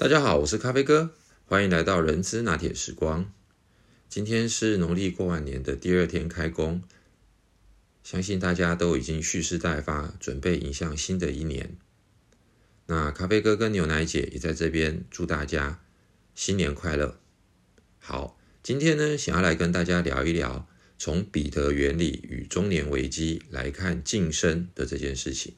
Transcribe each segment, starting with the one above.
大家好，我是咖啡哥，欢迎来到人资拿铁时光。今天是农历过完年的第二天开工，相信大家都已经蓄势待发，准备迎向新的一年。那咖啡哥跟牛奶姐也在这边祝大家新年快乐。好，今天呢，想要来跟大家聊一聊，从彼得原理与中年危机来看晋升的这件事情。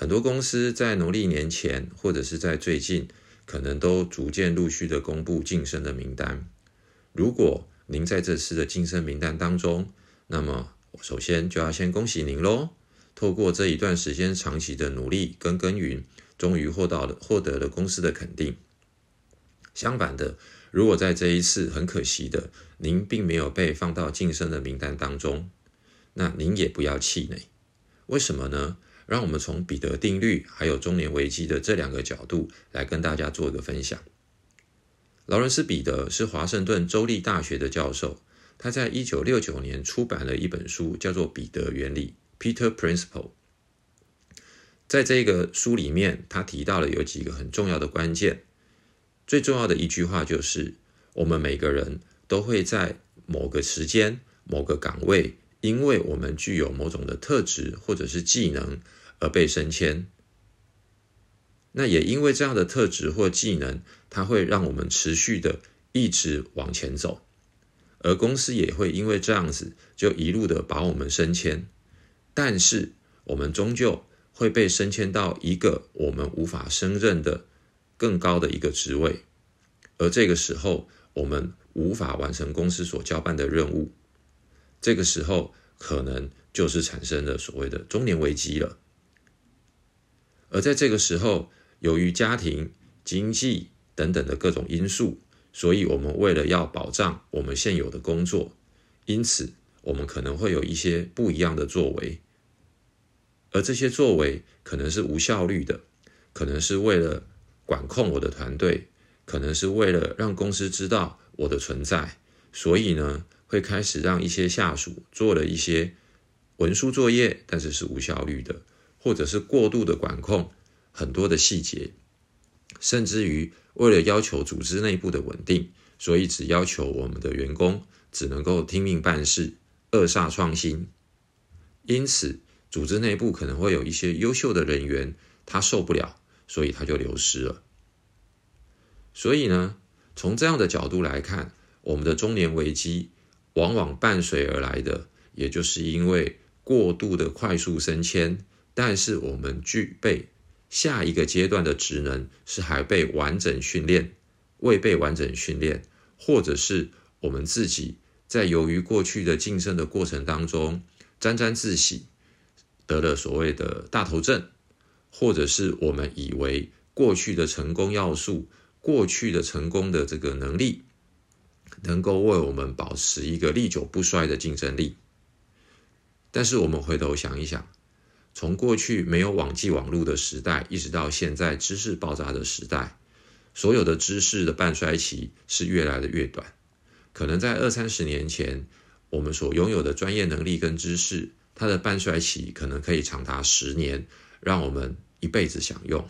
很多公司在农历年前，或者是在最近，可能都逐渐陆续的公布晋升的名单。如果您在这次的晋升名单当中，那么首先就要先恭喜您喽！透过这一段时间长期的努力跟耕耘，终于获到了获得了公司的肯定。相反的，如果在这一次很可惜的，您并没有被放到晋升的名单当中，那您也不要气馁。为什么呢？让我们从彼得定律还有中年危机的这两个角度来跟大家做一个分享。劳伦斯·彼得是华盛顿州立大学的教授，他在一九六九年出版了一本书，叫做《彼得原理》（Peter Principle）。在这个书里面，他提到了有几个很重要的关键。最重要的一句话就是：我们每个人都会在某个时间、某个岗位，因为我们具有某种的特质或者是技能。而被升迁，那也因为这样的特质或技能，它会让我们持续的一直往前走，而公司也会因为这样子就一路的把我们升迁，但是我们终究会被升迁到一个我们无法胜任的更高的一个职位，而这个时候我们无法完成公司所交办的任务，这个时候可能就是产生了所谓的中年危机了。而在这个时候，由于家庭、经济等等的各种因素，所以我们为了要保障我们现有的工作，因此我们可能会有一些不一样的作为。而这些作为可能是无效率的，可能是为了管控我的团队，可能是为了让公司知道我的存在，所以呢，会开始让一些下属做了一些文书作业，但是是无效率的。或者是过度的管控很多的细节，甚至于为了要求组织内部的稳定，所以只要求我们的员工只能够听命办事，扼杀创新。因此，组织内部可能会有一些优秀的人员，他受不了，所以他就流失了。所以呢，从这样的角度来看，我们的中年危机往往伴随而来的，也就是因为过度的快速升迁。但是我们具备下一个阶段的职能是还被完整训练，未被完整训练，或者是我们自己在由于过去的晋升的过程当中沾沾自喜，得了所谓的大头症，或者是我们以为过去的成功要素、过去的成功的这个能力，能够为我们保持一个历久不衰的竞争力。但是我们回头想一想。从过去没有网际网络的时代，一直到现在知识爆炸的时代，所有的知识的半衰期是越来的越短。可能在二三十年前，我们所拥有的专业能力跟知识，它的半衰期可能可以长达十年，让我们一辈子享用。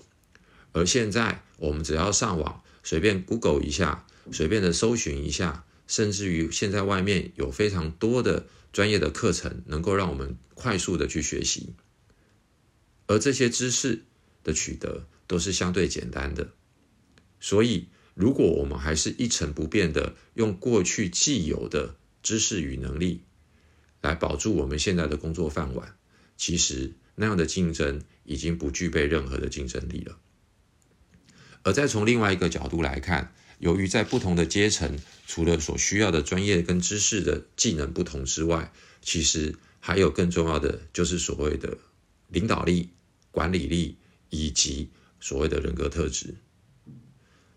而现在，我们只要上网，随便 Google 一下，随便的搜寻一下，甚至于现在外面有非常多的专业的课程，能够让我们快速的去学习。而这些知识的取得都是相对简单的，所以如果我们还是一成不变的用过去既有的知识与能力来保住我们现在的工作饭碗，其实那样的竞争已经不具备任何的竞争力了。而再从另外一个角度来看，由于在不同的阶层，除了所需要的专业跟知识的技能不同之外，其实还有更重要的就是所谓的领导力。管理力以及所谓的人格特质，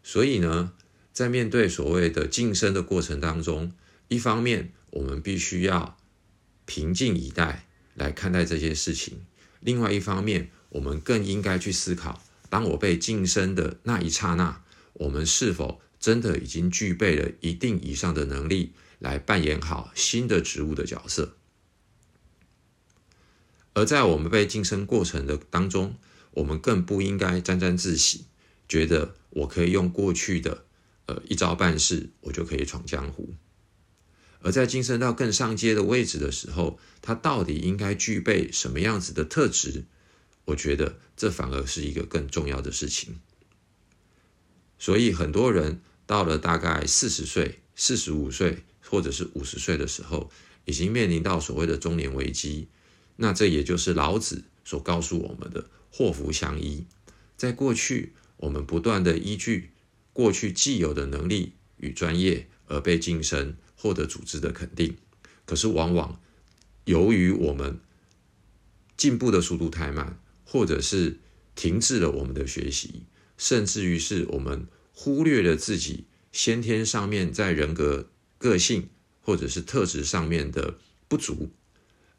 所以呢，在面对所谓的晋升的过程当中，一方面我们必须要平静以待来看待这些事情；，另外一方面，我们更应该去思考，当我被晋升的那一刹那，我们是否真的已经具备了一定以上的能力，来扮演好新的职务的角色。而在我们被晋升过程的当中，我们更不应该沾沾自喜，觉得我可以用过去的呃一招半式，我就可以闯江湖。而在晋升到更上阶的位置的时候，他到底应该具备什么样子的特质？我觉得这反而是一个更重要的事情。所以很多人到了大概四十岁、四十五岁或者是五十岁的时候，已经面临到所谓的中年危机。那这也就是老子所告诉我们的“祸福相依”。在过去，我们不断的依据过去既有的能力与专业而被晋升。获得组织的肯定，可是往往由于我们进步的速度太慢，或者是停滞了我们的学习，甚至于是我们忽略了自己先天上面在人格、个性或者是特质上面的不足，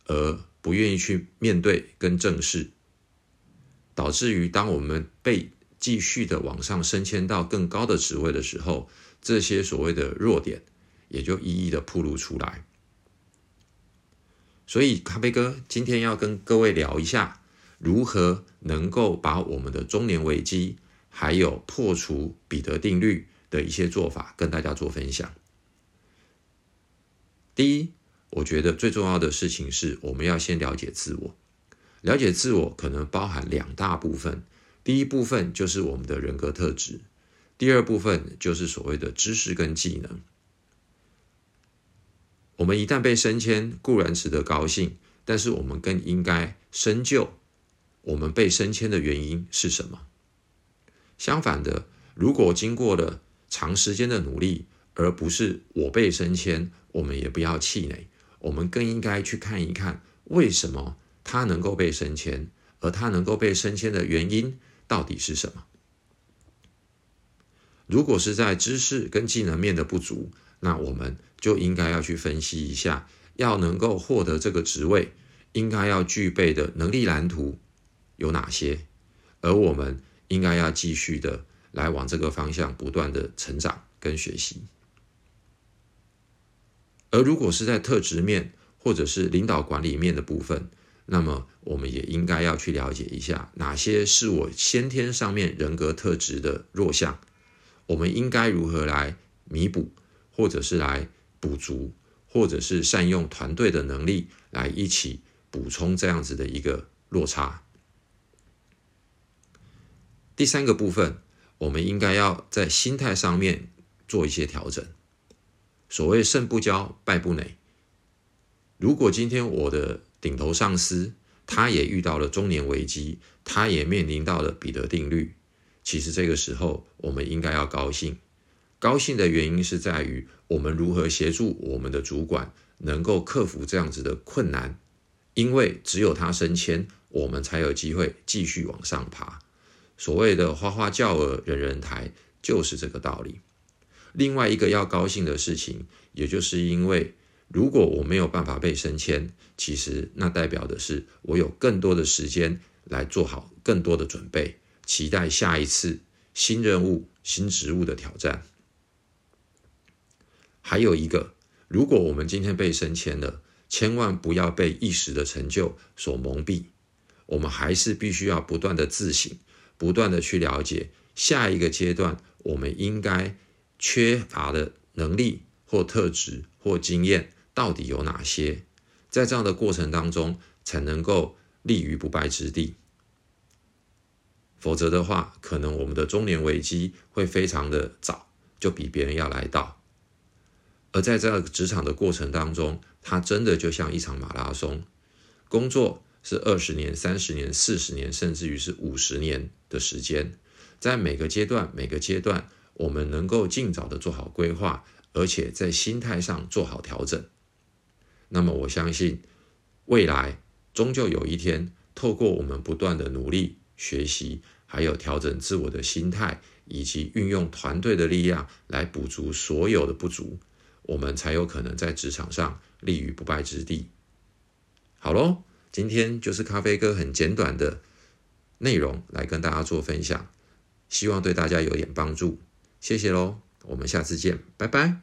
而不愿意去面对跟正视，导致于当我们被继续的往上升迁到更高的职位的时候，这些所谓的弱点。也就一一的暴露出来。所以，咖啡哥今天要跟各位聊一下，如何能够把我们的中年危机，还有破除彼得定律的一些做法，跟大家做分享。第一，我觉得最重要的事情是，我们要先了解自我。了解自我可能包含两大部分，第一部分就是我们的人格特质，第二部分就是所谓的知识跟技能。我们一旦被升迁，固然值得高兴，但是我们更应该深究我们被升迁的原因是什么。相反的，如果经过了长时间的努力，而不是我被升迁，我们也不要气馁。我们更应该去看一看，为什么他能够被升迁，而他能够被升迁的原因到底是什么？如果是在知识跟技能面的不足，那我们就应该要去分析一下，要能够获得这个职位，应该要具备的能力蓝图有哪些，而我们应该要继续的来往这个方向不断的成长跟学习。而如果是在特质面或者是领导管理面的部分，那么我们也应该要去了解一下，哪些是我先天上面人格特质的弱项，我们应该如何来弥补。或者是来补足，或者是善用团队的能力来一起补充这样子的一个落差。第三个部分，我们应该要在心态上面做一些调整。所谓胜不骄，败不馁。如果今天我的顶头上司他也遇到了中年危机，他也面临到了彼得定律，其实这个时候我们应该要高兴。高兴的原因是在于我们如何协助我们的主管能够克服这样子的困难，因为只有他升迁，我们才有机会继续往上爬。所谓的花花轿儿人人抬，就是这个道理。另外一个要高兴的事情，也就是因为如果我没有办法被升迁，其实那代表的是我有更多的时间来做好更多的准备，期待下一次新任务、新职务的挑战。还有一个，如果我们今天被升迁了，千万不要被一时的成就所蒙蔽。我们还是必须要不断的自省，不断的去了解下一个阶段我们应该缺乏的能力或特质或经验到底有哪些，在这样的过程当中才能够立于不败之地。否则的话，可能我们的中年危机会非常的早，就比别人要来到。而在这个职场的过程当中，它真的就像一场马拉松。工作是二十年、三十年、四十年，甚至于是五十年的时间。在每个阶段、每个阶段，我们能够尽早的做好规划，而且在心态上做好调整。那么，我相信未来终究有一天，透过我们不断的努力学习，还有调整自我的心态，以及运用团队的力量来补足所有的不足。我们才有可能在职场上立于不败之地。好喽，今天就是咖啡哥很简短的内容来跟大家做分享，希望对大家有点帮助。谢谢喽，我们下次见，拜拜。